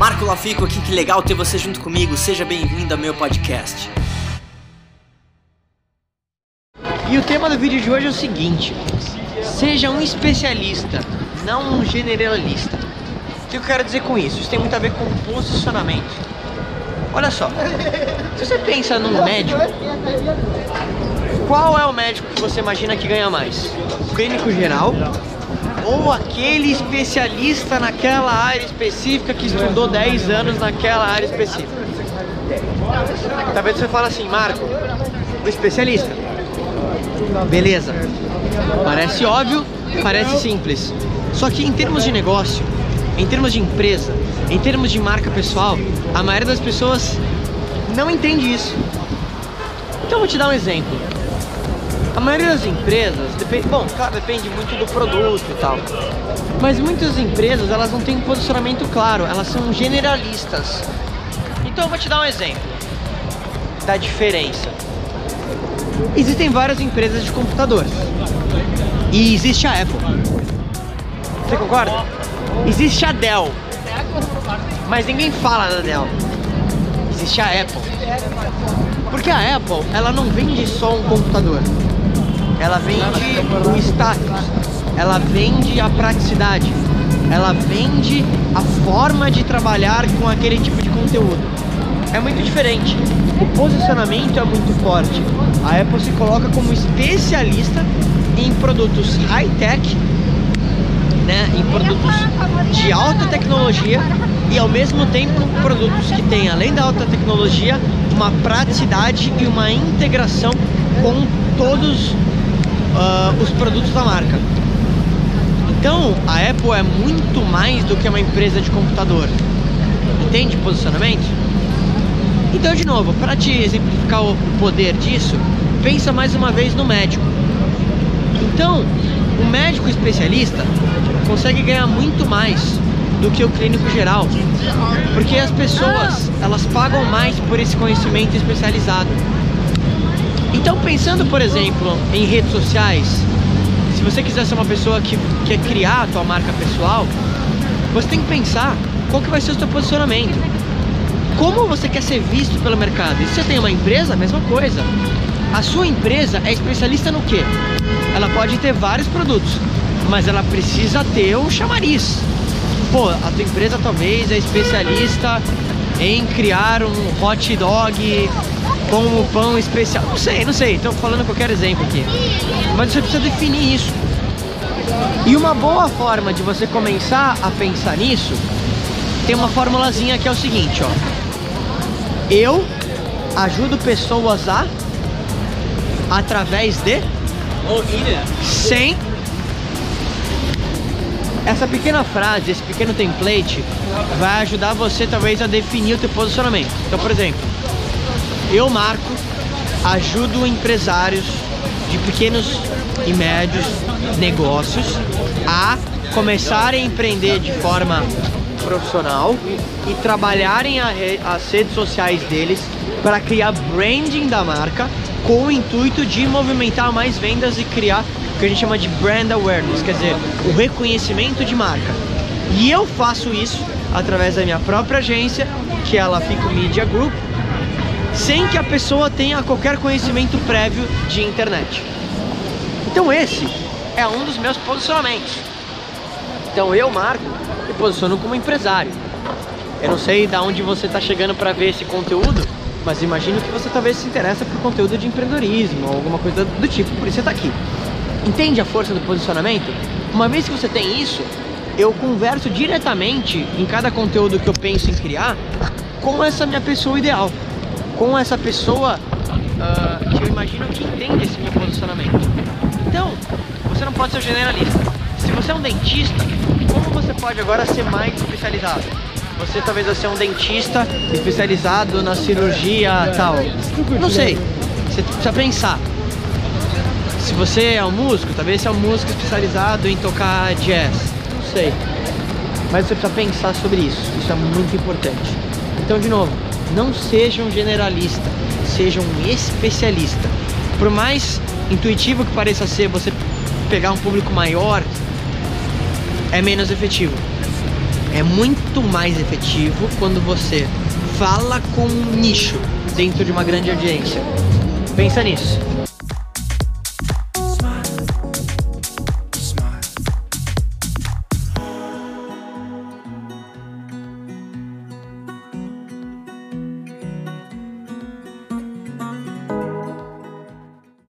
Marco Lafico aqui, que legal ter você junto comigo. Seja bem-vindo ao meu podcast. E o tema do vídeo de hoje é o seguinte: seja um especialista, não um generalista. O que eu quero dizer com isso? Isso tem muito a ver com posicionamento. Olha só, se você pensa num médico, qual é o médico que você imagina que ganha mais? O clínico geral ou aquele especialista naquela área específica que estudou 10 anos naquela área específica? Talvez você fale assim, Marco, o especialista. Beleza. Parece óbvio, parece simples. Só que em termos de negócio, em termos de empresa, em termos de marca pessoal, a maioria das pessoas não entende isso. Então eu vou te dar um exemplo. A maioria das empresas, depende, bom, claro, depende muito do produto e tal. Mas muitas empresas, elas não têm um posicionamento claro, elas são generalistas. Então eu vou te dar um exemplo da diferença. Existem várias empresas de computadores. E existe a Apple. Você concorda? Existe a Dell. Mas ninguém fala da Dell. Existe a Apple. Porque a Apple, ela não vende só um computador. Ela vende o status. Ela vende a praticidade. Ela vende a forma de trabalhar com aquele tipo de conteúdo. É muito diferente. O posicionamento é muito forte. A Apple se coloca como especialista em produtos high-tech né, em produtos de alta tecnologia e ao mesmo tempo produtos que têm, além da alta tecnologia, uma praticidade e uma integração com todos uh, os produtos da marca. Então, a Apple é muito mais do que uma empresa de computador. Entende posicionamento? Então, de novo, para te exemplificar o poder disso, pensa mais uma vez no médico. Então, o médico especialista consegue ganhar muito mais do que o clínico geral, porque as pessoas elas pagam mais por esse conhecimento especializado. Então, pensando, por exemplo, em redes sociais, se você quiser ser uma pessoa que quer criar a tua marca pessoal, você tem que pensar qual que vai ser o seu posicionamento. Como você quer ser visto pelo mercado? E se você tem uma empresa, mesma coisa. A sua empresa é especialista no quê? Ela pode ter vários produtos, mas ela precisa ter o chamariz. Pô, a tua empresa talvez é especialista em criar um hot dog com um pão especial. Não sei, não sei, estou falando qualquer exemplo aqui. Mas você precisa definir isso. E uma boa forma de você começar a pensar nisso tem uma formulazinha que é o seguinte, ó. Eu ajudo pessoas a através de sem essa pequena frase, esse pequeno template vai ajudar você talvez a definir o teu posicionamento. Então, por exemplo, eu marco, ajudo empresários de pequenos e médios negócios a começarem a empreender de forma profissional e trabalharem as redes sociais deles para criar branding da marca com o intuito de movimentar mais vendas e criar o que a gente chama de brand awareness, quer dizer, o reconhecimento de marca. E eu faço isso através da minha própria agência, que é a Lafico Media Group, sem que a pessoa tenha qualquer conhecimento prévio de internet. Então esse é um dos meus posicionamentos. Então eu, Marco, me posiciono como empresário. Eu não sei de onde você está chegando para ver esse conteúdo, mas imagino que você talvez se interessa por conteúdo de empreendedorismo ou alguma coisa do tipo, por isso você está aqui. Entende a força do posicionamento? Uma vez que você tem isso, eu converso diretamente em cada conteúdo que eu penso em criar com essa minha pessoa ideal, com essa pessoa uh, que eu imagino que entende esse meu posicionamento. Então, você não pode ser generalista. Se você é um dentista, como você pode agora ser mais especializado? Você talvez vai ser um dentista especializado na cirurgia tal. Não sei. Você precisa pensar. Se você é um músico, talvez você é um músico especializado em tocar jazz. Não sei. Mas você precisa pensar sobre isso. Isso é muito importante. Então, de novo, não seja um generalista, seja um especialista. Por mais intuitivo que pareça ser você pegar um público maior, é menos efetivo. é muito mais efetivo quando você fala com um nicho dentro de uma grande audiência. Pensa nisso.